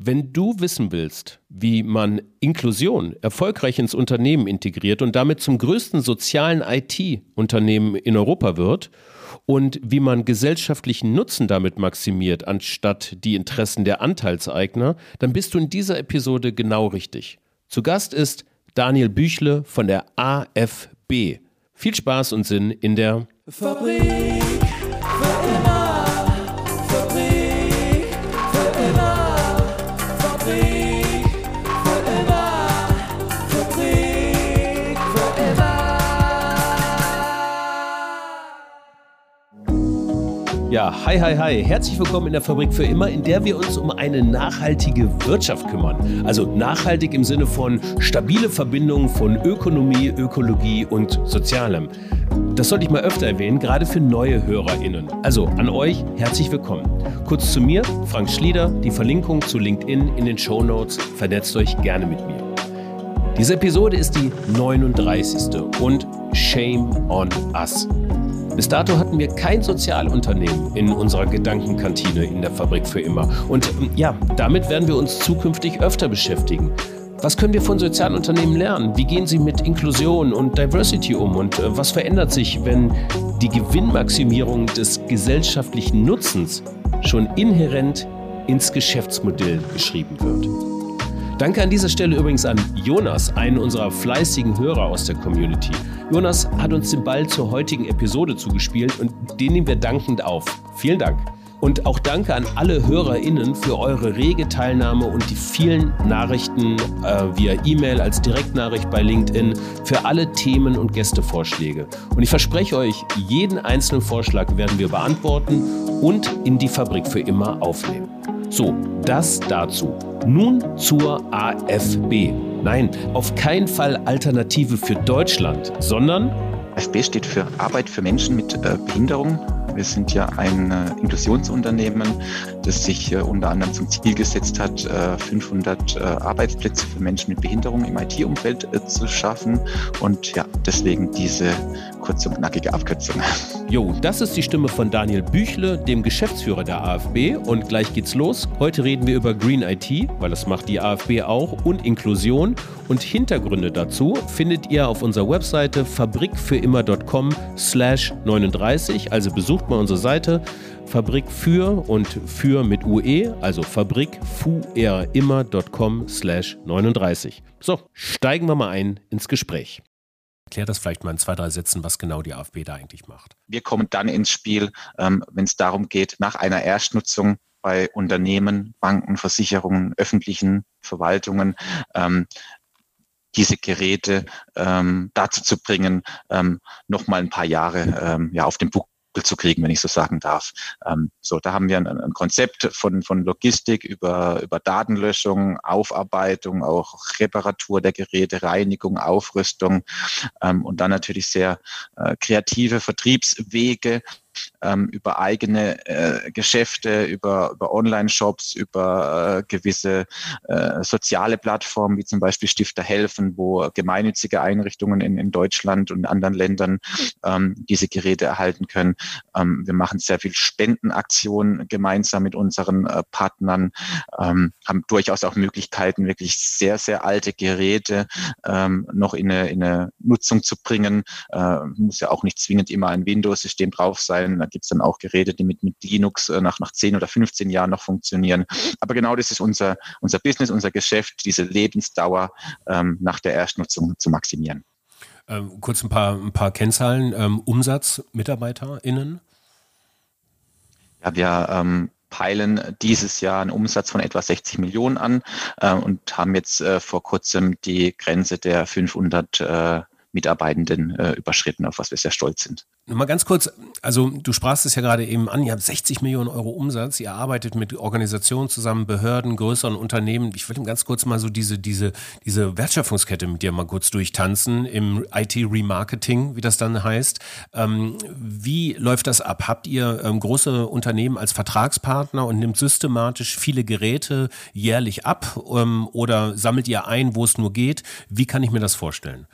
Wenn du wissen willst, wie man Inklusion erfolgreich ins Unternehmen integriert und damit zum größten sozialen IT-Unternehmen in Europa wird und wie man gesellschaftlichen Nutzen damit maximiert, anstatt die Interessen der Anteilseigner, dann bist du in dieser Episode genau richtig. Zu Gast ist Daniel Büchle von der AFB. Viel Spaß und Sinn in der Fabrik. Ja, hi, hi, hi. Herzlich willkommen in der Fabrik für immer, in der wir uns um eine nachhaltige Wirtschaft kümmern. Also nachhaltig im Sinne von stabile Verbindungen von Ökonomie, Ökologie und Sozialem. Das sollte ich mal öfter erwähnen, gerade für neue HörerInnen. Also an euch herzlich willkommen. Kurz zu mir, Frank Schlieder, die Verlinkung zu LinkedIn in den Show Notes. Vernetzt euch gerne mit mir. Diese Episode ist die 39. und Shame on Us. Bis dato hatten wir kein Sozialunternehmen in unserer Gedankenkantine in der Fabrik für immer. Und ähm, ja, damit werden wir uns zukünftig öfter beschäftigen. Was können wir von Sozialunternehmen lernen? Wie gehen sie mit Inklusion und Diversity um? Und äh, was verändert sich, wenn die Gewinnmaximierung des gesellschaftlichen Nutzens schon inhärent ins Geschäftsmodell geschrieben wird? Danke an dieser Stelle übrigens an Jonas, einen unserer fleißigen Hörer aus der Community. Jonas hat uns den Ball zur heutigen Episode zugespielt und den nehmen wir dankend auf. Vielen Dank. Und auch danke an alle HörerInnen für eure rege Teilnahme und die vielen Nachrichten äh, via E-Mail als Direktnachricht bei LinkedIn für alle Themen und Gästevorschläge. Und ich verspreche euch, jeden einzelnen Vorschlag werden wir beantworten und in die Fabrik für immer aufnehmen. So, das dazu. Nun zur AFB. Nein, auf keinen Fall Alternative für Deutschland, sondern AFB steht für Arbeit für Menschen mit äh, Behinderung. Wir sind ja ein äh, Inklusionsunternehmen, das sich äh, unter anderem zum Ziel gesetzt hat, 500 äh, äh, Arbeitsplätze für Menschen mit Behinderung im IT-Umfeld zu schaffen. Und ja, deswegen diese kurze und knackige Abkürzung. Jo, das ist die Stimme von Daniel Büchle, dem Geschäftsführer der AfB. Und gleich geht's los. Heute reden wir über Green IT, weil das macht die AfB auch, und Inklusion. Und Hintergründe dazu findet ihr auf unserer Webseite fabrikfürimmer.com slash 39. Also besucht mal unsere Seite Fabrik für und für mit UE, also fabrikfuerimmer.com slash 39. So, steigen wir mal ein ins Gespräch. Erklär das vielleicht mal in zwei, drei Sätzen, was genau die AfB da eigentlich macht. Wir kommen dann ins Spiel, ähm, wenn es darum geht, nach einer Erstnutzung bei Unternehmen, Banken, Versicherungen, öffentlichen Verwaltungen, ähm, diese Geräte ähm, dazu zu bringen, ähm, noch mal ein paar Jahre ähm, ja, auf dem Buch zu kriegen, wenn ich so sagen darf. Ähm, so, da haben wir ein, ein, Konzept von, von Logistik über, über Datenlöschung, Aufarbeitung, auch Reparatur der Geräte, Reinigung, Aufrüstung ähm, und dann natürlich sehr äh, kreative Vertriebswege, ähm, über eigene äh, Geschäfte, über, über Online-Shops, über äh, gewisse äh, soziale Plattformen, wie zum Beispiel Stifter helfen, wo gemeinnützige Einrichtungen in, in Deutschland und anderen Ländern ähm, diese Geräte erhalten können. Ähm, wir machen sehr viel Spendenaktionen gemeinsam mit unseren äh, Partnern, ähm, haben durchaus auch Möglichkeiten, wirklich sehr, sehr alte Geräte ähm, noch in eine, in eine Nutzung zu bringen. Äh, muss ja auch nicht zwingend immer ein Windows-System drauf sein sein. Da gibt es dann auch Geräte, die mit, mit Linux äh, nach, nach 10 oder 15 Jahren noch funktionieren. Aber genau das ist unser, unser Business, unser Geschäft, diese Lebensdauer ähm, nach der Erstnutzung zu maximieren. Ähm, kurz ein paar, ein paar Kennzahlen. Ähm, Umsatz MitarbeiterInnen? Ja, wir ähm, peilen dieses Jahr einen Umsatz von etwa 60 Millionen an äh, und haben jetzt äh, vor kurzem die Grenze der 500 äh, Mitarbeitenden äh, überschritten, auf was wir sehr stolz sind. Nur mal ganz kurz, also du sprachst es ja gerade eben an, ihr habt 60 Millionen Euro Umsatz, ihr arbeitet mit Organisationen zusammen, Behörden, größeren Unternehmen. Ich will ganz kurz mal so diese, diese, diese Wertschöpfungskette mit dir mal kurz durchtanzen im IT-Remarketing, wie das dann heißt. Ähm, wie läuft das ab? Habt ihr ähm, große Unternehmen als Vertragspartner und nimmt systematisch viele Geräte jährlich ab ähm, oder sammelt ihr ein, wo es nur geht? Wie kann ich mir das vorstellen?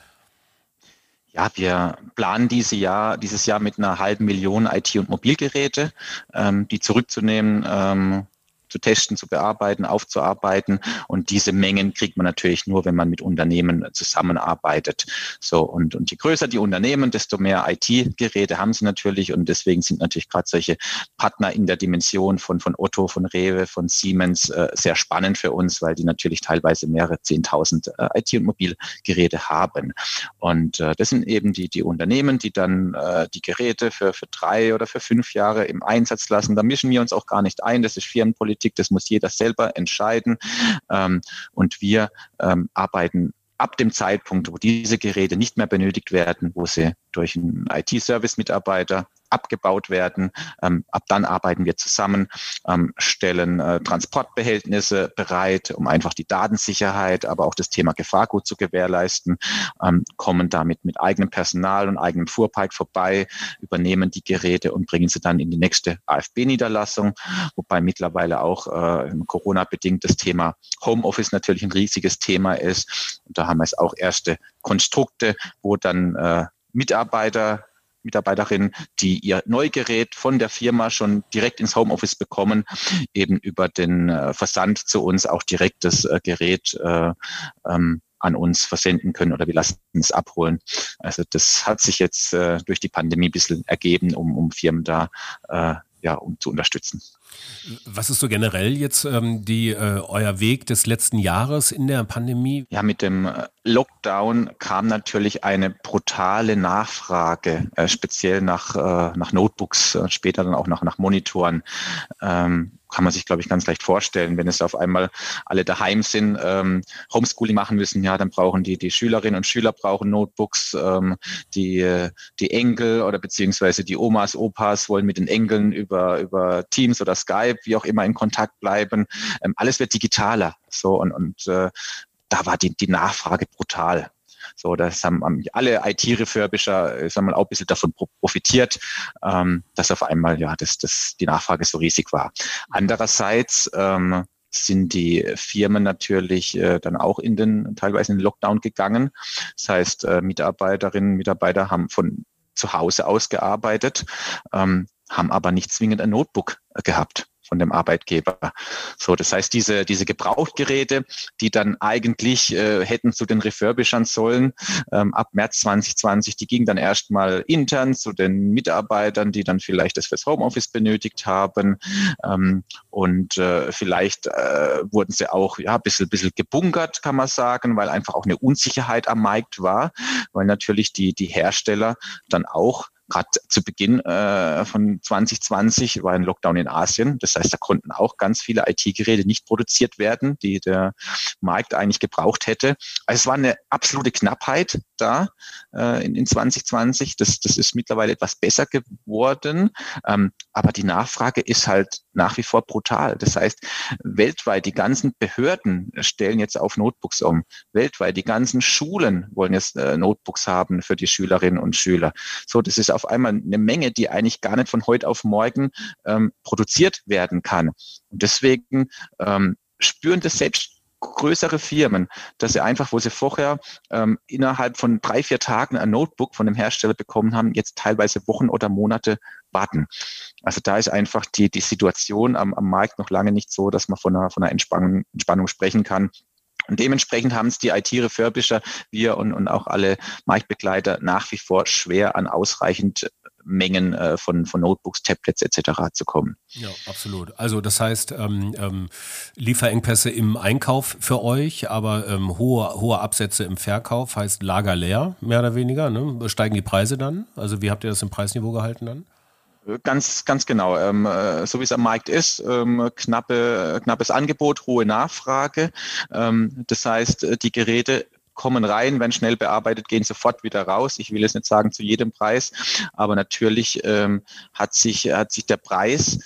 Ja, wir planen diese Jahr, dieses Jahr mit einer halben Million IT- und Mobilgeräte, ähm, die zurückzunehmen. Ähm, zu testen, zu bearbeiten, aufzuarbeiten. Und diese Mengen kriegt man natürlich nur, wenn man mit Unternehmen zusammenarbeitet. So, und, und je größer die Unternehmen, desto mehr IT-Geräte haben sie natürlich. Und deswegen sind natürlich gerade solche Partner in der Dimension von, von Otto, von Rewe, von Siemens äh, sehr spannend für uns, weil die natürlich teilweise mehrere Zehntausend äh, IT- und Mobilgeräte haben. Und äh, das sind eben die, die Unternehmen, die dann äh, die Geräte für, für drei oder für fünf Jahre im Einsatz lassen. Da mischen wir uns auch gar nicht ein. Das ist Firmenpolitik, das muss jeder selber entscheiden. Ähm, und wir ähm, arbeiten ab dem Zeitpunkt, wo diese Geräte nicht mehr benötigt werden, wo sie durch einen IT-Service-Mitarbeiter abgebaut werden. Ähm, ab dann arbeiten wir zusammen, ähm, stellen äh, Transportbehältnisse bereit, um einfach die Datensicherheit, aber auch das Thema Gefahrgut zu gewährleisten, ähm, kommen damit mit eigenem Personal und eigenem Fuhrpark vorbei, übernehmen die Geräte und bringen sie dann in die nächste AFB-Niederlassung, wobei mittlerweile auch äh, Corona-bedingt das Thema Homeoffice natürlich ein riesiges Thema ist. Und da haben wir jetzt auch erste Konstrukte, wo dann äh, Mitarbeiter Mitarbeiterinnen, die ihr Neugerät von der Firma schon direkt ins Homeoffice bekommen, eben über den äh, Versand zu uns auch direkt das äh, Gerät äh, ähm, an uns versenden können oder wir lassen es abholen. Also das hat sich jetzt äh, durch die Pandemie ein bisschen ergeben, um, um Firmen da äh, ja, um zu unterstützen. Was ist so generell jetzt ähm, die, äh, euer Weg des letzten Jahres in der Pandemie? Ja, mit dem äh, Lockdown kam natürlich eine brutale Nachfrage, äh, speziell nach, äh, nach Notebooks, äh, später dann auch nach, nach Monitoren. Ähm, kann man sich, glaube ich, ganz leicht vorstellen. Wenn es auf einmal alle daheim sind, ähm, Homeschooling machen müssen, ja, dann brauchen die, die Schülerinnen und Schüler brauchen Notebooks, ähm, die, die Enkel oder beziehungsweise die Omas, Opas wollen mit den Enkeln über, über Teams oder Skype, wie auch immer, in Kontakt bleiben. Ähm, alles wird digitaler. So und, und äh, da war die, die Nachfrage brutal. So, das haben, alle IT-Refurbisher, äh, sagen wir auch ein bisschen davon profitiert, ähm, dass auf einmal ja das, das die Nachfrage so riesig war. Andererseits ähm, sind die Firmen natürlich äh, dann auch in den teilweise in den Lockdown gegangen. Das heißt, äh, Mitarbeiterinnen, Mitarbeiter haben von zu Hause aus gearbeitet, ähm, haben aber nicht zwingend ein Notebook äh, gehabt von dem Arbeitgeber. So, das heißt, diese, diese Gebrauchtgeräte, die dann eigentlich äh, hätten zu den Refurbishern sollen, ähm, ab März 2020, die gingen dann erstmal intern zu den Mitarbeitern, die dann vielleicht das fürs Homeoffice benötigt haben. Ähm, und äh, vielleicht äh, wurden sie auch ja, ein bisschen, bisschen gebunkert, kann man sagen, weil einfach auch eine Unsicherheit am Markt war, weil natürlich die, die Hersteller dann auch Gerade zu Beginn äh, von 2020 war ein Lockdown in Asien. Das heißt, da konnten auch ganz viele IT-Geräte nicht produziert werden, die der Markt eigentlich gebraucht hätte. Also es war eine absolute Knappheit da äh, in, in 2020. Das, das ist mittlerweile etwas besser geworden. Ähm, aber die Nachfrage ist halt nach wie vor brutal. Das heißt, weltweit die ganzen Behörden stellen jetzt auf Notebooks um. Weltweit die ganzen Schulen wollen jetzt äh, Notebooks haben für die Schülerinnen und Schüler. So, das ist auf einmal eine Menge, die eigentlich gar nicht von heute auf morgen ähm, produziert werden kann. Und deswegen ähm, spüren das selbst größere Firmen, dass sie einfach, wo sie vorher ähm, innerhalb von drei, vier Tagen ein Notebook von dem Hersteller bekommen haben, jetzt teilweise Wochen oder Monate warten. Also da ist einfach die, die Situation am, am Markt noch lange nicht so, dass man von einer, von einer Entspannung, Entspannung sprechen kann. Und dementsprechend haben es die IT-Refurbisher, wir und, und auch alle Marktbegleiter nach wie vor schwer an ausreichend Mengen äh, von, von Notebooks, Tablets etc. zu kommen. Ja, absolut. Also das heißt, ähm, ähm, Lieferengpässe im Einkauf für euch, aber ähm, hohe, hohe Absätze im Verkauf heißt Lager leer, mehr oder weniger. Ne? Steigen die Preise dann? Also wie habt ihr das im Preisniveau gehalten dann? Ganz, ganz genau. Ähm, äh, so wie es am Markt ist, ähm, knappe, knappes Angebot, hohe Nachfrage. Ähm, das heißt, äh, die Geräte kommen rein, werden schnell bearbeitet, gehen sofort wieder raus. Ich will jetzt nicht sagen zu jedem Preis, aber natürlich ähm, hat, sich, hat sich der Preis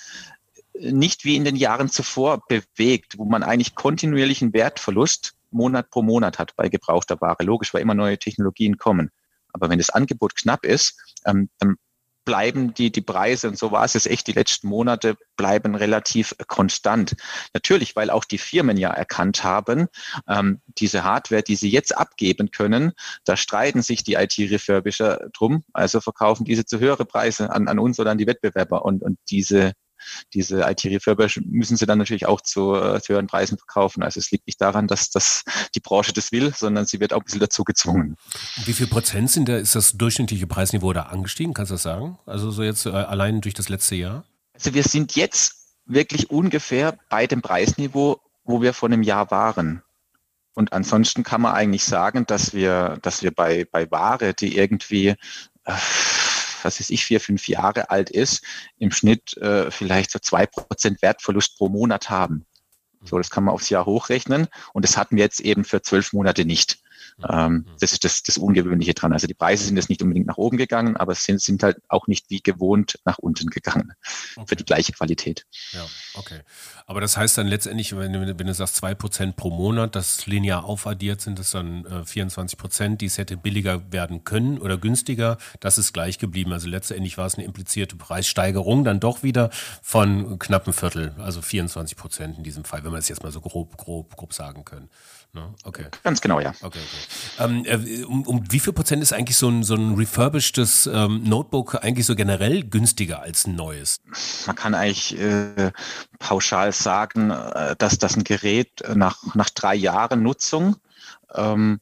nicht wie in den Jahren zuvor bewegt, wo man eigentlich kontinuierlichen Wertverlust Monat pro Monat hat bei gebrauchter Ware. Logisch, weil immer neue Technologien kommen. Aber wenn das Angebot knapp ist, ähm, dann bleiben die, die Preise, und so war es jetzt echt die letzten Monate, bleiben relativ konstant. Natürlich, weil auch die Firmen ja erkannt haben, ähm, diese Hardware, die sie jetzt abgeben können, da streiten sich die IT-Refurbisher drum, also verkaufen diese zu höhere Preise an, an uns oder an die Wettbewerber. Und, und diese diese IT-Refurbish müssen sie dann natürlich auch zu, äh, zu höheren Preisen verkaufen. Also es liegt nicht daran, dass, dass die Branche das will, sondern sie wird auch ein bisschen dazu gezwungen. Wie viel Prozent sind da, ist das durchschnittliche Preisniveau da angestiegen? Kannst du das sagen? Also so jetzt äh, allein durch das letzte Jahr? Also wir sind jetzt wirklich ungefähr bei dem Preisniveau, wo wir vor einem Jahr waren. Und ansonsten kann man eigentlich sagen, dass wir, dass wir bei, bei Ware, die irgendwie, äh, was weiß ich, vier, fünf Jahre alt ist, im Schnitt äh, vielleicht so zwei Prozent Wertverlust pro Monat haben. So, das kann man aufs Jahr hochrechnen. Und das hatten wir jetzt eben für zwölf Monate nicht. Ähm, mhm. das ist das, das Ungewöhnliche dran. Also die Preise sind jetzt nicht unbedingt nach oben gegangen, aber sind, sind halt auch nicht wie gewohnt nach unten gegangen okay. für die gleiche Qualität. Ja, okay. Aber das heißt dann letztendlich, wenn du, wenn du sagst zwei Prozent pro Monat, das linear aufaddiert sind das dann äh, 24 Prozent, die es hätte billiger werden können oder günstiger. Das ist gleich geblieben. Also letztendlich war es eine implizierte Preissteigerung dann doch wieder von knapp einem Viertel, also 24 Prozent in diesem Fall, wenn wir es jetzt mal so grob, grob, grob sagen können. Ne? Okay. Ganz genau, ja. Okay, okay. Ähm, äh, um, um, wie viel Prozent ist eigentlich so ein, so ein refurbishedes ähm, Notebook eigentlich so generell günstiger als ein neues? Man kann eigentlich äh, pauschal sagen, äh, dass das ein Gerät nach, nach drei Jahren Nutzung ähm,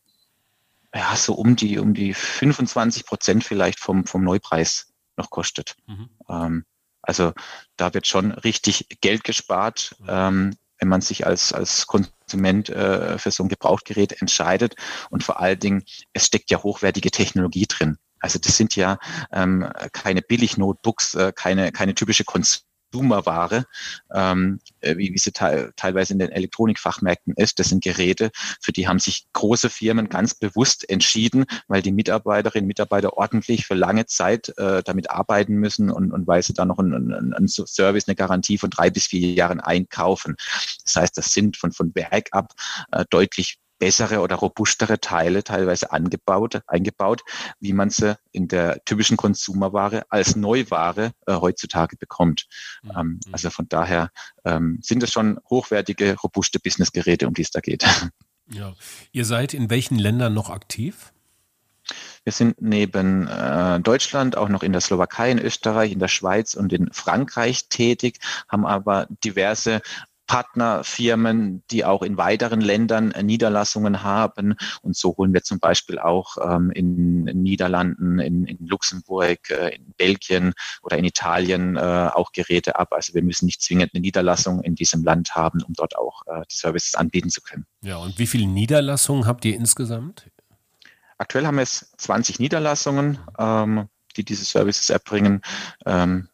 ja, so um die, um die 25 Prozent vielleicht vom, vom Neupreis noch kostet. Mhm. Ähm, also da wird schon richtig Geld gespart. Mhm. Ähm, wenn man sich als, als Konsument äh, für so ein Gebrauchtgerät entscheidet. Und vor allen Dingen, es steckt ja hochwertige Technologie drin. Also das sind ja ähm, keine Billig-Notebooks, äh, keine, keine typische Konsum Consumerware, ähm, äh, wie, wie sie te teilweise in den Elektronikfachmärkten ist. Das sind Geräte, für die haben sich große Firmen ganz bewusst entschieden, weil die Mitarbeiterinnen und Mitarbeiter ordentlich für lange Zeit äh, damit arbeiten müssen und, und weil sie dann noch einen, einen, einen Service, eine Garantie von drei bis vier Jahren einkaufen. Das heißt, das sind von, von Werk ab äh, deutlich bessere oder robustere Teile teilweise angebaut, eingebaut, wie man sie in der typischen Konsumerware als Neuware äh, heutzutage bekommt. Mhm. Ähm, also von daher ähm, sind es schon hochwertige, robuste Businessgeräte, um die es da geht. Ja. Ihr seid in welchen Ländern noch aktiv? Wir sind neben äh, Deutschland auch noch in der Slowakei, in Österreich, in der Schweiz und in Frankreich tätig, haben aber diverse Partnerfirmen, die auch in weiteren Ländern äh, Niederlassungen haben. Und so holen wir zum Beispiel auch ähm, in, in Niederlanden, in, in Luxemburg, äh, in Belgien oder in Italien äh, auch Geräte ab. Also wir müssen nicht zwingend eine Niederlassung in diesem Land haben, um dort auch äh, die Services anbieten zu können. Ja, und wie viele Niederlassungen habt ihr insgesamt? Aktuell haben wir es 20 Niederlassungen, ähm, die diese Services erbringen. Ähm,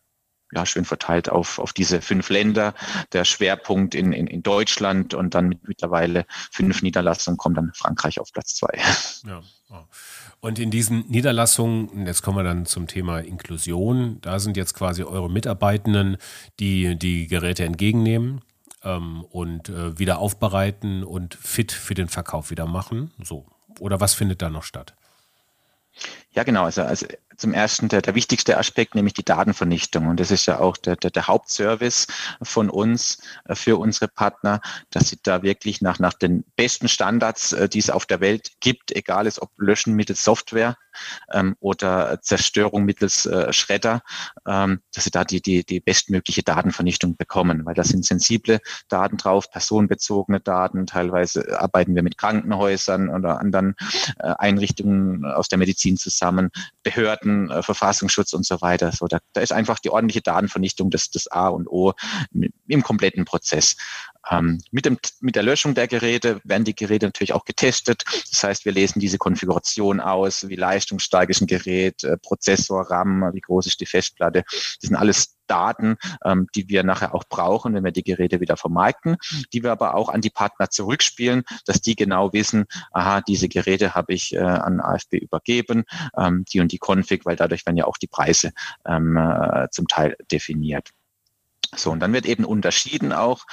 ja, schön verteilt auf, auf diese fünf Länder. Der Schwerpunkt in, in, in Deutschland und dann mit mittlerweile fünf Niederlassungen kommt dann Frankreich auf Platz zwei. Ja. Und in diesen Niederlassungen, jetzt kommen wir dann zum Thema Inklusion, da sind jetzt quasi eure Mitarbeitenden, die die Geräte entgegennehmen ähm, und äh, wieder aufbereiten und fit für den Verkauf wieder machen. So. Oder was findet da noch statt? Ja, genau. Also, also zum ersten der, der wichtigste Aspekt, nämlich die Datenvernichtung. Und das ist ja auch der, der, der Hauptservice von uns äh, für unsere Partner, dass sie da wirklich nach, nach den besten Standards, äh, die es auf der Welt gibt, egal ist ob Löschen mittels Software ähm, oder Zerstörung mittels äh, Schredder, ähm, dass sie da die, die, die bestmögliche Datenvernichtung bekommen, weil da sind sensible Daten drauf, personenbezogene Daten, teilweise arbeiten wir mit Krankenhäusern oder anderen äh, Einrichtungen aus der Medizin zusammen, Behörden, äh, Verfassungsschutz und so weiter. So, da, da ist einfach die ordentliche Datenvernichtung das, das A und O im kompletten Prozess. Ähm, mit, dem, mit der Löschung der Geräte werden die Geräte natürlich auch getestet. Das heißt, wir lesen diese Konfiguration aus, wie leistungsstark ist ein Gerät, äh, Prozessor, RAM, wie groß ist die Festplatte. Das sind alles Daten, ähm, die wir nachher auch brauchen, wenn wir die Geräte wieder vermarkten, die wir aber auch an die Partner zurückspielen, dass die genau wissen, aha, diese Geräte habe ich äh, an AFB übergeben, ähm, die und die Config, weil dadurch werden ja auch die Preise ähm, äh, zum Teil definiert. So, und dann wird eben unterschieden auch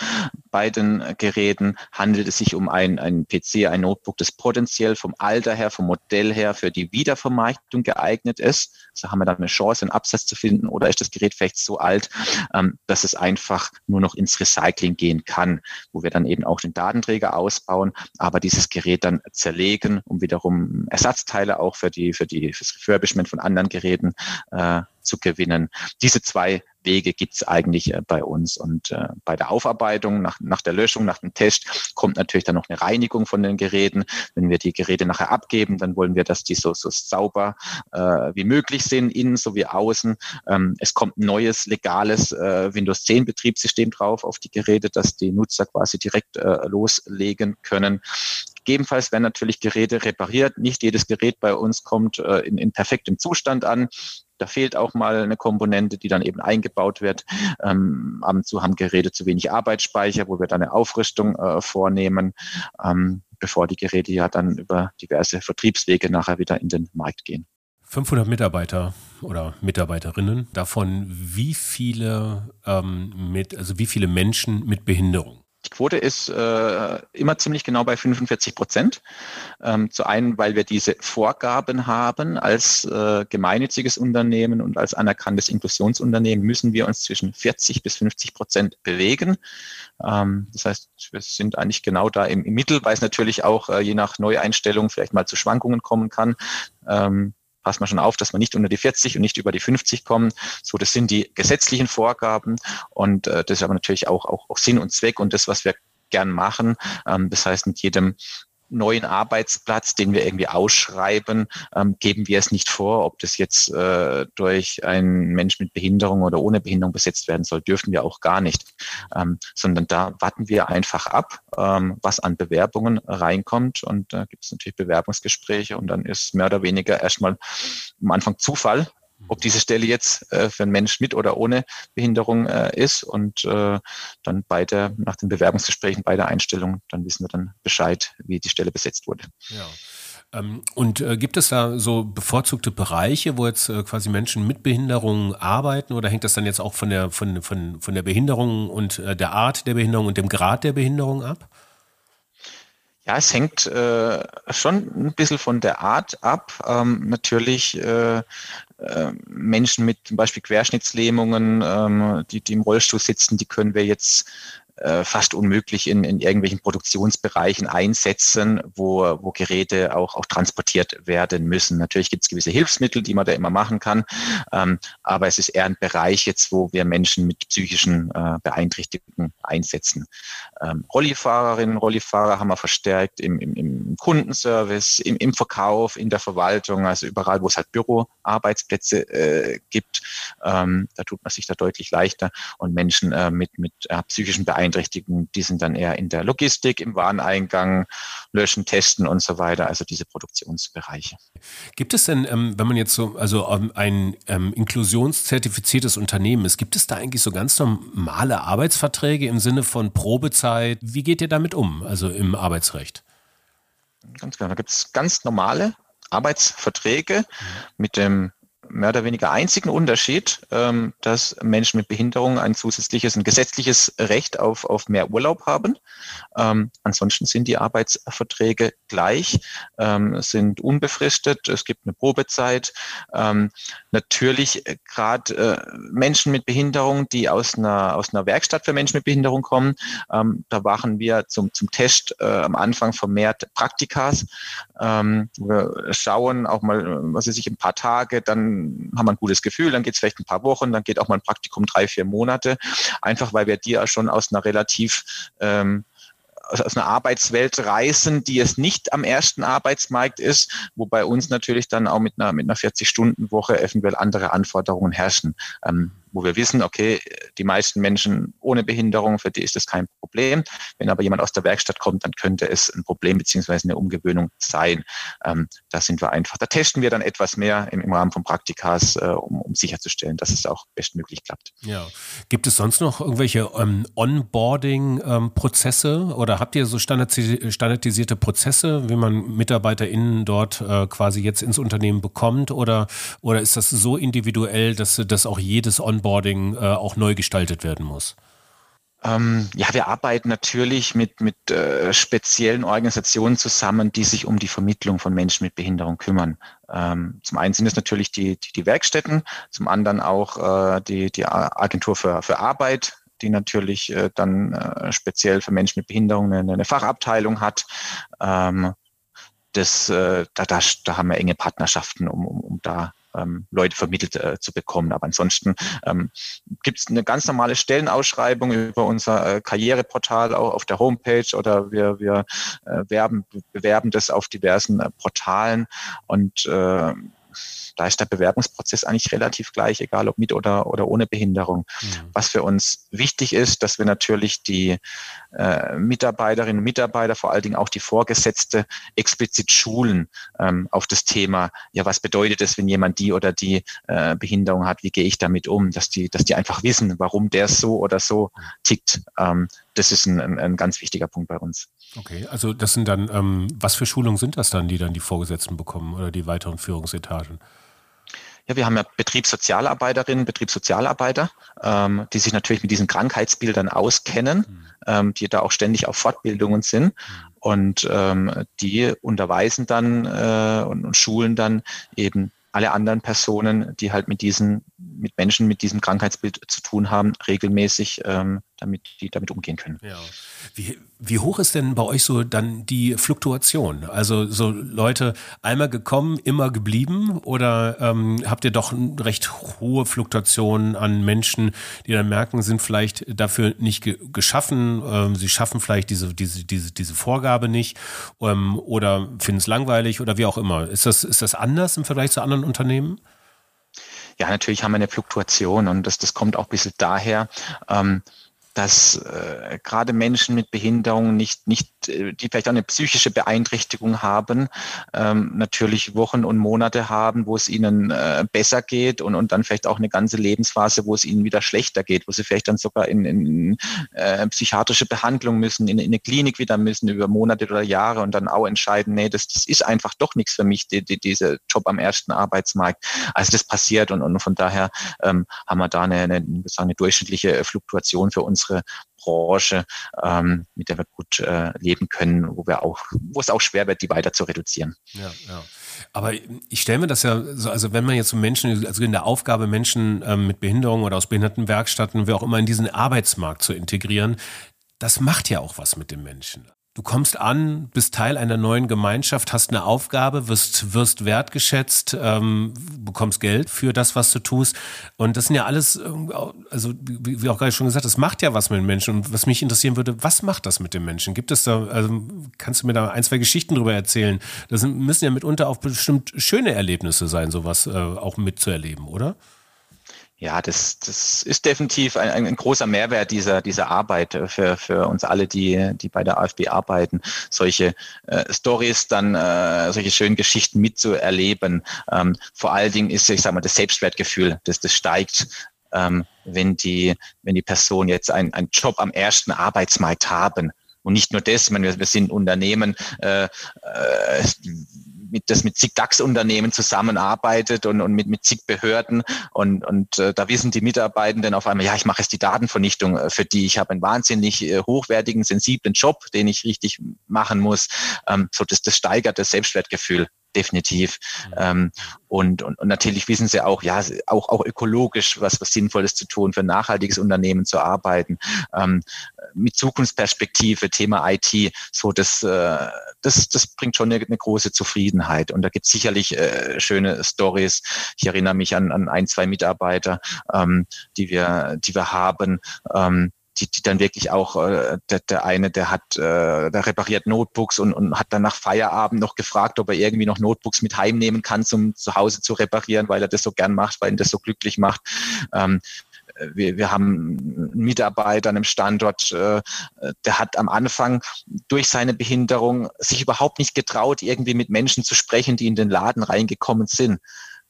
bei den Geräten, handelt es sich um ein, ein PC, ein Notebook, das potenziell vom Alter her, vom Modell her für die Wiedervermarktung geeignet ist. So haben wir dann eine Chance, einen Absatz zu finden, oder ist das Gerät vielleicht so alt, ähm, dass es einfach nur noch ins Recycling gehen kann, wo wir dann eben auch den Datenträger ausbauen, aber dieses Gerät dann zerlegen, um wiederum Ersatzteile auch für die, für die, fürs Refurbishment von anderen Geräten äh, zu gewinnen. Diese zwei Wege gibt es eigentlich äh, bei uns. Und äh, bei der Aufarbeitung, nach, nach der Löschung, nach dem Test, kommt natürlich dann noch eine Reinigung von den Geräten. Wenn wir die Geräte nachher abgeben, dann wollen wir, dass die so, so sauber äh, wie möglich sind, innen sowie außen. Ähm, es kommt ein neues, legales äh, Windows 10 Betriebssystem drauf auf die Geräte, dass die Nutzer quasi direkt äh, loslegen können. Gegebenenfalls werden natürlich Geräte repariert. Nicht jedes Gerät bei uns kommt äh, in, in perfektem Zustand an. Da fehlt auch mal eine Komponente, die dann eben eingebaut wird. Ähm, ab und zu haben Geräte zu wenig Arbeitsspeicher, wo wir dann eine Aufrüstung äh, vornehmen, ähm, bevor die Geräte ja dann über diverse Vertriebswege nachher wieder in den Markt gehen. 500 Mitarbeiter oder Mitarbeiterinnen, davon wie viele ähm, mit, also wie viele Menschen mit Behinderung? Die Quote ist äh, immer ziemlich genau bei 45 Prozent. Ähm, zu einen, weil wir diese Vorgaben haben als äh, gemeinnütziges Unternehmen und als anerkanntes Inklusionsunternehmen müssen wir uns zwischen 40 bis 50 Prozent bewegen. Ähm, das heißt, wir sind eigentlich genau da im, im Mittel, weil es natürlich auch äh, je nach Neueinstellung vielleicht mal zu Schwankungen kommen kann. Ähm, passt man schon auf, dass man nicht unter die 40 und nicht über die 50 kommen. So, das sind die gesetzlichen Vorgaben und äh, das ist aber natürlich auch, auch, auch Sinn und Zweck und das, was wir gern machen. Ähm, das heißt, mit jedem neuen Arbeitsplatz, den wir irgendwie ausschreiben, ähm, geben wir es nicht vor, ob das jetzt äh, durch einen Mensch mit Behinderung oder ohne Behinderung besetzt werden soll, dürfen wir auch gar nicht, ähm, sondern da warten wir einfach ab, ähm, was an Bewerbungen reinkommt. Und da gibt es natürlich Bewerbungsgespräche und dann ist mehr oder weniger erstmal am Anfang Zufall, ob diese Stelle jetzt äh, für einen Mensch mit oder ohne Behinderung äh, ist. Und äh, dann bei der, nach den Bewerbungsgesprächen, bei der Einstellung, dann wissen wir dann Bescheid, wie die Stelle besetzt wurde. Ja. Ähm, und äh, gibt es da so bevorzugte Bereiche, wo jetzt äh, quasi Menschen mit Behinderungen arbeiten oder hängt das dann jetzt auch von der, von, von, von der Behinderung und äh, der Art der Behinderung und dem Grad der Behinderung ab? Ja, es hängt äh, schon ein bisschen von der Art ab. Ähm, natürlich äh, äh, Menschen mit zum Beispiel Querschnittslähmungen, ähm, die, die im Rollstuhl sitzen, die können wir jetzt äh, fast unmöglich in, in irgendwelchen Produktionsbereichen einsetzen, wo, wo Geräte auch, auch transportiert werden müssen. Natürlich gibt es gewisse Hilfsmittel, die man da immer machen kann, ähm, aber es ist eher ein Bereich jetzt, wo wir Menschen mit psychischen äh, Beeinträchtigungen einsetzen. Ähm, Rollifahrerinnen, Rollifahrer haben wir verstärkt im, im, im Kundenservice, im, im Verkauf, in der Verwaltung, also überall, wo es halt Büroarbeitsplätze äh, gibt. Ähm, da tut man sich da deutlich leichter und Menschen äh, mit, mit äh, psychischen Beeinträchtigungen Beeinträchtigungen, die sind dann eher in der Logistik, im Wareneingang, Löschen, Testen und so weiter, also diese Produktionsbereiche. Gibt es denn, ähm, wenn man jetzt so, also ähm, ein ähm, inklusionszertifiziertes Unternehmen ist, gibt es da eigentlich so ganz normale Arbeitsverträge im Sinne von Probezeit? Wie geht ihr damit um, also im Arbeitsrecht? Ganz genau, da gibt es ganz normale Arbeitsverträge mit dem mehr oder weniger einzigen Unterschied, ähm, dass Menschen mit Behinderung ein zusätzliches, ein gesetzliches Recht auf, auf mehr Urlaub haben. Ähm, ansonsten sind die Arbeitsverträge gleich, ähm, sind unbefristet, es gibt eine Probezeit. Ähm, natürlich äh, gerade äh, Menschen mit Behinderung, die aus einer, aus einer Werkstatt für Menschen mit Behinderung kommen, ähm, da machen wir zum, zum Test äh, am Anfang vermehrt Praktikas. Ähm, wir schauen auch mal, was weiß ich, ein paar Tage, dann haben wir ein gutes Gefühl, dann geht es vielleicht ein paar Wochen, dann geht auch mal ein Praktikum drei, vier Monate, einfach weil wir die ja schon aus einer relativ ähm, aus einer Arbeitswelt reißen, die es nicht am ersten Arbeitsmarkt ist, wo bei uns natürlich dann auch mit einer, mit einer 40-Stunden-Woche eventuell andere Anforderungen herrschen. Ähm, wo wir wissen, okay, die meisten Menschen ohne Behinderung, für die ist das kein Problem. Wenn aber jemand aus der Werkstatt kommt, dann könnte es ein Problem beziehungsweise eine Umgewöhnung sein. Ähm, da sind wir einfach, da testen wir dann etwas mehr im, im Rahmen von Praktikas, äh, um, um sicherzustellen, dass es auch bestmöglich klappt. Ja. Gibt es sonst noch irgendwelche ähm, Onboarding-Prozesse ähm, oder habt ihr so standardisierte Prozesse, wie man MitarbeiterInnen dort äh, quasi jetzt ins Unternehmen bekommt oder, oder ist das so individuell, dass, dass auch jedes Onboarding Onboarding äh, auch neu gestaltet werden muss? Ähm, ja, wir arbeiten natürlich mit, mit äh, speziellen Organisationen zusammen, die sich um die Vermittlung von Menschen mit Behinderung kümmern. Ähm, zum einen sind es natürlich die, die, die Werkstätten, zum anderen auch äh, die, die Agentur für, für Arbeit, die natürlich äh, dann äh, speziell für Menschen mit Behinderung eine, eine Fachabteilung hat. Ähm, das, äh, da, da, da haben wir enge Partnerschaften, um, um, um da ähm, Leute vermittelt äh, zu bekommen. Aber ansonsten ähm, gibt es eine ganz normale Stellenausschreibung über unser äh, Karriereportal auch auf der Homepage oder wir, wir äh, werben, bewerben das auf diversen äh, Portalen und äh, da ist der Bewerbungsprozess eigentlich relativ gleich, egal ob mit oder, oder ohne Behinderung. Mhm. Was für uns wichtig ist, dass wir natürlich die äh, Mitarbeiterinnen und Mitarbeiter, vor allen Dingen auch die Vorgesetzte, explizit schulen ähm, auf das Thema, ja, was bedeutet es, wenn jemand die oder die äh, Behinderung hat, wie gehe ich damit um, dass die, dass die einfach wissen, warum der so oder so tickt. Ähm, das ist ein, ein, ein ganz wichtiger Punkt bei uns. Okay, also das sind dann, ähm, was für Schulungen sind das dann, die dann die Vorgesetzten bekommen oder die weiteren Führungsetagen? Ja, wir haben ja Betriebssozialarbeiterinnen, Betriebssozialarbeiter, ähm, die sich natürlich mit diesen Krankheitsbildern auskennen, mhm. ähm, die da auch ständig auf Fortbildungen sind. Mhm. Und ähm, die unterweisen dann äh, und, und schulen dann eben alle anderen Personen, die halt mit diesen, mit Menschen mit diesem Krankheitsbild zu tun haben, regelmäßig, ähm, damit die damit umgehen können. Ja. Wie, wie hoch ist denn bei euch so dann die Fluktuation? Also so Leute einmal gekommen, immer geblieben oder ähm, habt ihr doch eine recht hohe Fluktuation an Menschen, die dann merken, sind vielleicht dafür nicht ge geschaffen, ähm, sie schaffen vielleicht diese, diese, diese, diese Vorgabe nicht ähm, oder finden es langweilig oder wie auch immer. Ist das, ist das anders im Vergleich zu anderen Unternehmen? Ja, natürlich haben wir eine Fluktuation und das, das kommt auch ein bisschen daher, ähm, dass äh, gerade Menschen mit Behinderung nicht, nicht, äh, die vielleicht auch eine psychische Beeinträchtigung haben, ähm, natürlich Wochen und Monate haben, wo es ihnen äh, besser geht und, und dann vielleicht auch eine ganze Lebensphase, wo es ihnen wieder schlechter geht, wo sie vielleicht dann sogar in, in äh, psychiatrische Behandlung müssen, in, in eine Klinik wieder müssen über Monate oder Jahre und dann auch entscheiden, nee, das, das ist einfach doch nichts für mich, die, die, dieser Job am ersten Arbeitsmarkt. Also das passiert und, und von daher ähm, haben wir da eine, eine, eine durchschnittliche Fluktuation für unsere unsere Branche, ähm, mit der wir gut äh, leben können, wo wir auch, wo es auch schwer wird, die weiter zu reduzieren. Ja, ja. Aber ich stelle mir das ja so, also wenn man jetzt so Menschen, also in der Aufgabe, Menschen ähm, mit Behinderung oder aus Behindertenwerkstatten, wie auch immer, in diesen Arbeitsmarkt zu integrieren, das macht ja auch was mit dem Menschen. Du kommst an, bist Teil einer neuen Gemeinschaft, hast eine Aufgabe, wirst, wirst wertgeschätzt, ähm, bekommst Geld für das, was du tust. Und das sind ja alles, also wie, auch gerade schon gesagt, das macht ja was mit den Menschen. Und was mich interessieren würde, was macht das mit den Menschen? Gibt es da, also kannst du mir da ein, zwei Geschichten drüber erzählen? Das müssen ja mitunter auch bestimmt schöne Erlebnisse sein, sowas äh, auch mitzuerleben, oder? Ja, das, das ist definitiv ein, ein großer Mehrwert dieser, dieser Arbeit für, für uns alle, die, die bei der AfB arbeiten, solche äh, Stories, dann äh, solche schönen Geschichten mitzuerleben. Ähm, vor allen Dingen ist, ich sag mal, das Selbstwertgefühl, das, das steigt, ähm, wenn die, wenn die Person jetzt einen, einen Job am ersten Arbeitsmarkt haben. Und nicht nur das, meine, wir, wir sind Unternehmen, äh, äh, mit, das mit zig DAX-Unternehmen zusammenarbeitet und, und mit, mit zig Behörden. Und, und äh, da wissen die Mitarbeitenden auf einmal, ja, ich mache jetzt die Datenvernichtung äh, für die. Ich habe einen wahnsinnig äh, hochwertigen, sensiblen Job, den ich richtig machen muss. Ähm, so das, das steigert das Selbstwertgefühl definitiv. Mhm. Ähm, und, und, und natürlich wissen sie auch, ja, auch, auch ökologisch was, was Sinnvolles zu tun, für ein nachhaltiges Unternehmen zu arbeiten, ähm, mit Zukunftsperspektive, Thema IT, so das, äh, das, das bringt schon eine, eine große Zufriedenheit. Und da gibt es sicherlich äh, schöne Stories. Ich erinnere mich an, an ein, zwei Mitarbeiter, ähm, die wir, die wir haben. Ähm, die, die dann wirklich auch, äh, der, der eine, der hat, äh, der repariert Notebooks und, und hat dann nach Feierabend noch gefragt, ob er irgendwie noch Notebooks mit heimnehmen kann, zum zu Hause zu reparieren, weil er das so gern macht, weil ihn das so glücklich macht. Ähm, wir, wir haben einen Mitarbeiter an einem Standort, äh, der hat am Anfang durch seine Behinderung sich überhaupt nicht getraut, irgendwie mit Menschen zu sprechen, die in den Laden reingekommen sind.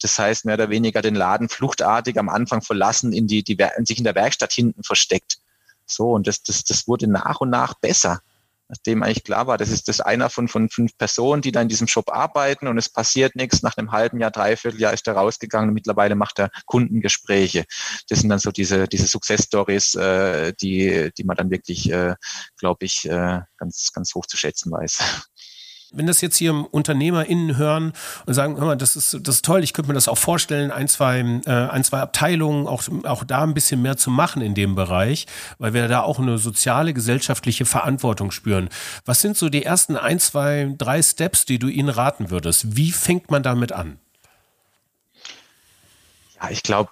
Das heißt, mehr oder weniger den Laden fluchtartig am Anfang verlassen, in die, die sich in der Werkstatt hinten versteckt. So, und das, das, das wurde nach und nach besser. Nachdem eigentlich klar war, das ist das einer von, von fünf Personen, die da in diesem Shop arbeiten und es passiert nichts. Nach einem halben Jahr, dreiviertel Jahr ist er rausgegangen und mittlerweile macht er Kundengespräche. Das sind dann so diese, diese Success Stories, äh, die, die man dann wirklich, äh, glaube ich, äh, ganz, ganz hoch zu schätzen weiß. Wenn das jetzt hier UnternehmerInnen hören und sagen, hör mal, das ist, das ist toll, ich könnte mir das auch vorstellen, ein, zwei, äh, ein, zwei Abteilungen, auch, auch da ein bisschen mehr zu machen in dem Bereich, weil wir da auch eine soziale, gesellschaftliche Verantwortung spüren. Was sind so die ersten ein, zwei, drei Steps, die du ihnen raten würdest? Wie fängt man damit an? Ja, ich glaube,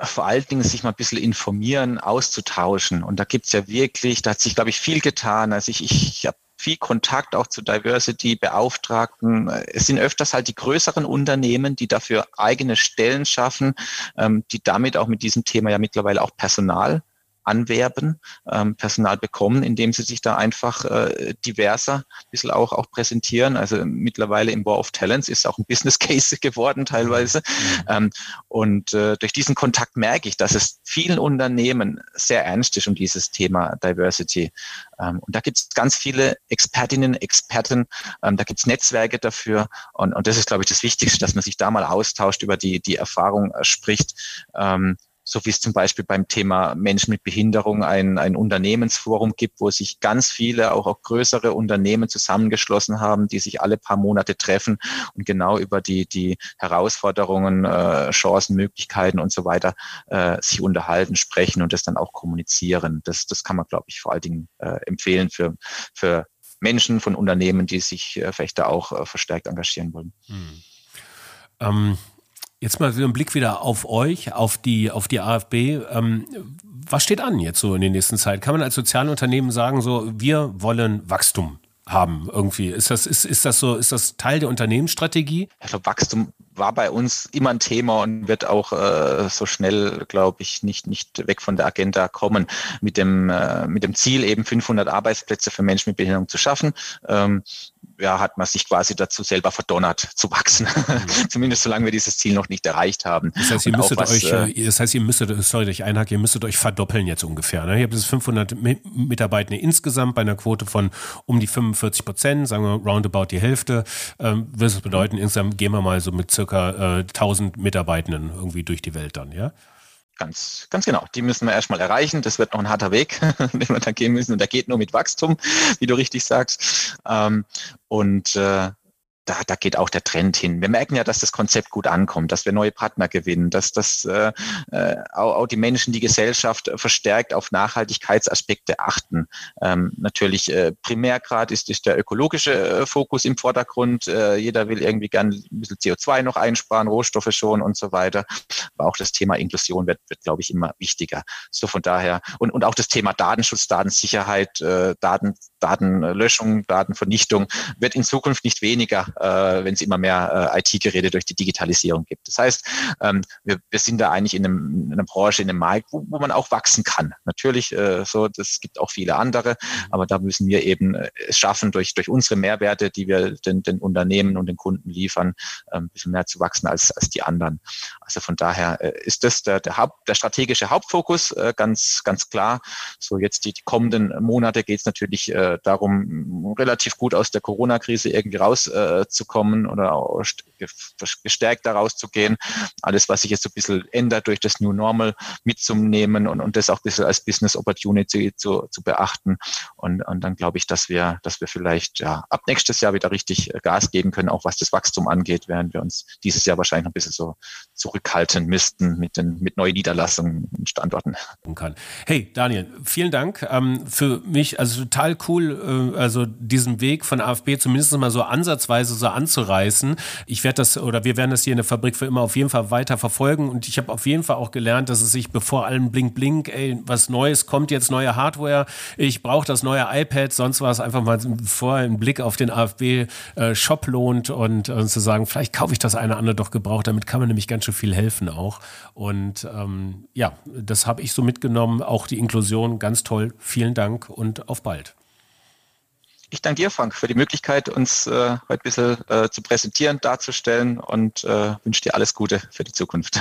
äh, vor allen Dingen sich mal ein bisschen informieren, auszutauschen. Und da gibt's ja wirklich, da hat sich, glaube ich, viel getan. Also ich, ich, ich habe viel Kontakt auch zu Diversity-Beauftragten. Es sind öfters halt die größeren Unternehmen, die dafür eigene Stellen schaffen, ähm, die damit auch mit diesem Thema ja mittlerweile auch Personal anwerben, ähm, Personal bekommen, indem sie sich da einfach äh, diverser ein bisschen auch, auch präsentieren. Also mittlerweile im War of Talents ist auch ein Business Case geworden teilweise. Mhm. Ähm, und äh, durch diesen Kontakt merke ich, dass es vielen Unternehmen sehr ernst ist um dieses Thema Diversity. Ähm, und da gibt es ganz viele Expertinnen, Experten, ähm, da gibt es Netzwerke dafür. Und, und das ist, glaube ich, das Wichtigste, dass man sich da mal austauscht, über die, die Erfahrung äh, spricht. Ähm, so wie es zum Beispiel beim Thema Menschen mit Behinderung ein, ein Unternehmensforum gibt, wo sich ganz viele, auch, auch größere Unternehmen zusammengeschlossen haben, die sich alle paar Monate treffen und genau über die, die Herausforderungen, äh, Chancen, Möglichkeiten und so weiter äh, sich unterhalten, sprechen und das dann auch kommunizieren. Das, das kann man, glaube ich, vor allen Dingen äh, empfehlen für, für Menschen von Unternehmen, die sich äh, vielleicht da auch äh, verstärkt engagieren wollen. Hm. Ähm Jetzt mal wieder ein Blick wieder auf euch, auf die, auf die AfB. Ähm, was steht an jetzt so in der nächsten Zeit? Kann man als Sozialunternehmen sagen, so, wir wollen Wachstum haben irgendwie? Ist das, ist, ist das so, ist das Teil der Unternehmensstrategie? Glaube, Wachstum war bei uns immer ein Thema und wird auch äh, so schnell, glaube ich, nicht, nicht weg von der Agenda kommen, mit dem, äh, mit dem Ziel, eben 500 Arbeitsplätze für Menschen mit Behinderung zu schaffen. Ähm, ja, hat man sich quasi dazu selber verdonnert zu wachsen. Mhm. Zumindest solange wir dieses Ziel noch nicht erreicht haben. Das heißt, ihr müsstet was, euch, äh, das heißt, ihr müsstet, sorry, ich einhake, ihr müsstet euch verdoppeln jetzt ungefähr. Ne? Ihr habt jetzt 500 Mitarbeitende insgesamt bei einer Quote von um die 45 Prozent, sagen wir roundabout die Hälfte. Ähm, würde das bedeuten, insgesamt gehen wir mal so mit circa äh, 1000 Mitarbeitenden irgendwie durch die Welt dann, ja? Ganz, ganz genau. Die müssen wir erstmal erreichen. Das wird noch ein harter Weg, den wir da gehen müssen. Und der geht nur mit Wachstum, wie du richtig sagst. Ähm, und äh, da, da geht auch der Trend hin. Wir merken ja, dass das Konzept gut ankommt, dass wir neue Partner gewinnen, dass das äh, äh, auch, auch die Menschen, die Gesellschaft verstärkt auf Nachhaltigkeitsaspekte achten. Ähm, natürlich äh, primärgrad ist, ist der ökologische äh, Fokus im Vordergrund. Äh, jeder will irgendwie gern ein bisschen CO2 noch einsparen, Rohstoffe schon und so weiter. Aber auch das Thema Inklusion wird, wird glaube ich, immer wichtiger. So von daher und, und auch das Thema Datenschutz, Datensicherheit, äh, Daten, Datenlöschung, Datenvernichtung wird in Zukunft nicht weniger äh, wenn es immer mehr äh, IT-Geräte durch die Digitalisierung gibt. Das heißt, ähm, wir, wir sind da eigentlich in, einem, in einer Branche, in einem Markt, wo, wo man auch wachsen kann. Natürlich, äh, so, das gibt auch viele andere, aber da müssen wir eben äh, es schaffen, durch, durch unsere Mehrwerte, die wir den, den Unternehmen und den Kunden liefern, äh, ein bisschen mehr zu wachsen als, als die anderen. Also von daher äh, ist das der, der, Haupt, der strategische Hauptfokus, äh, ganz, ganz klar. So jetzt die, die kommenden Monate geht es natürlich äh, darum, relativ gut aus der Corona-Krise irgendwie raus äh, oder gestärkt daraus zu gehen. Alles, was sich jetzt so ein bisschen ändert durch das New Normal mitzunehmen und, und das auch ein bisschen als Business Opportunity zu, zu beachten. Und, und dann glaube ich, dass wir, dass wir vielleicht ja, ab nächstes Jahr wieder richtig Gas geben können, auch was das Wachstum angeht, während wir uns dieses Jahr wahrscheinlich ein bisschen so zurückhalten müssten mit den mit neuen Niederlassungen und Standorten. Hey Daniel, vielen Dank. Ähm, für mich also total cool, äh, also diesen Weg von AFB zumindest mal so ansatzweise so anzureißen. Ich werde das oder wir werden das hier in der Fabrik für immer auf jeden Fall weiter verfolgen und ich habe auf jeden Fall auch gelernt, dass es sich bevor allem blink blink, ey, was Neues kommt jetzt neue Hardware, ich brauche das neue iPad, sonst war es einfach mal vorher ein Blick auf den AFB äh, lohnt und, und zu sagen, vielleicht kaufe ich das eine oder andere doch gebraucht, damit kann man nämlich ganz schön viel helfen auch und ähm, ja, das habe ich so mitgenommen, auch die Inklusion ganz toll. Vielen Dank und auf bald. Ich danke dir, Frank, für die Möglichkeit, uns äh, heute ein bisschen äh, zu präsentieren, darzustellen und äh, wünsche dir alles Gute für die Zukunft.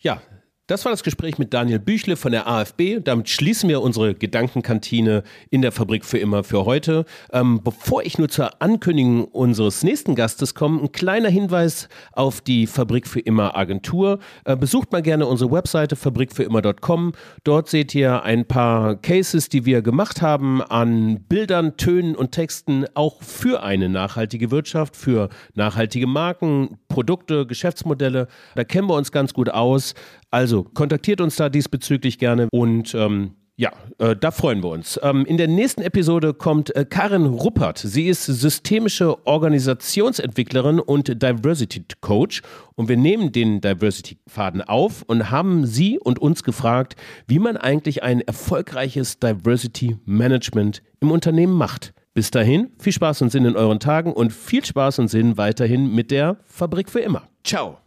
Ja, das war das Gespräch mit Daniel Büchle von der AfB. Damit schließen wir unsere Gedankenkantine in der Fabrik für immer für heute. Ähm, bevor ich nur zur Ankündigung unseres nächsten Gastes komme, ein kleiner Hinweis auf die Fabrik für immer Agentur. Äh, besucht mal gerne unsere Webseite fabrikfürimmer.com. Dort seht ihr ein paar Cases, die wir gemacht haben an Bildern, Tönen und Texten, auch für eine nachhaltige Wirtschaft, für nachhaltige Marken, Produkte, Geschäftsmodelle. Da kennen wir uns ganz gut aus. Also kontaktiert uns da diesbezüglich gerne und ähm, Ja, äh, da freuen wir uns. Ähm, in der nächsten Episode kommt äh, Karin Ruppert. Sie ist systemische Organisationsentwicklerin und Diversity Coach. Und wir nehmen den Diversity-Faden auf und haben sie und uns gefragt, wie man eigentlich ein erfolgreiches Diversity Management im Unternehmen macht. Bis dahin, viel Spaß und Sinn in euren Tagen und viel Spaß und Sinn weiterhin mit der Fabrik für immer. Ciao.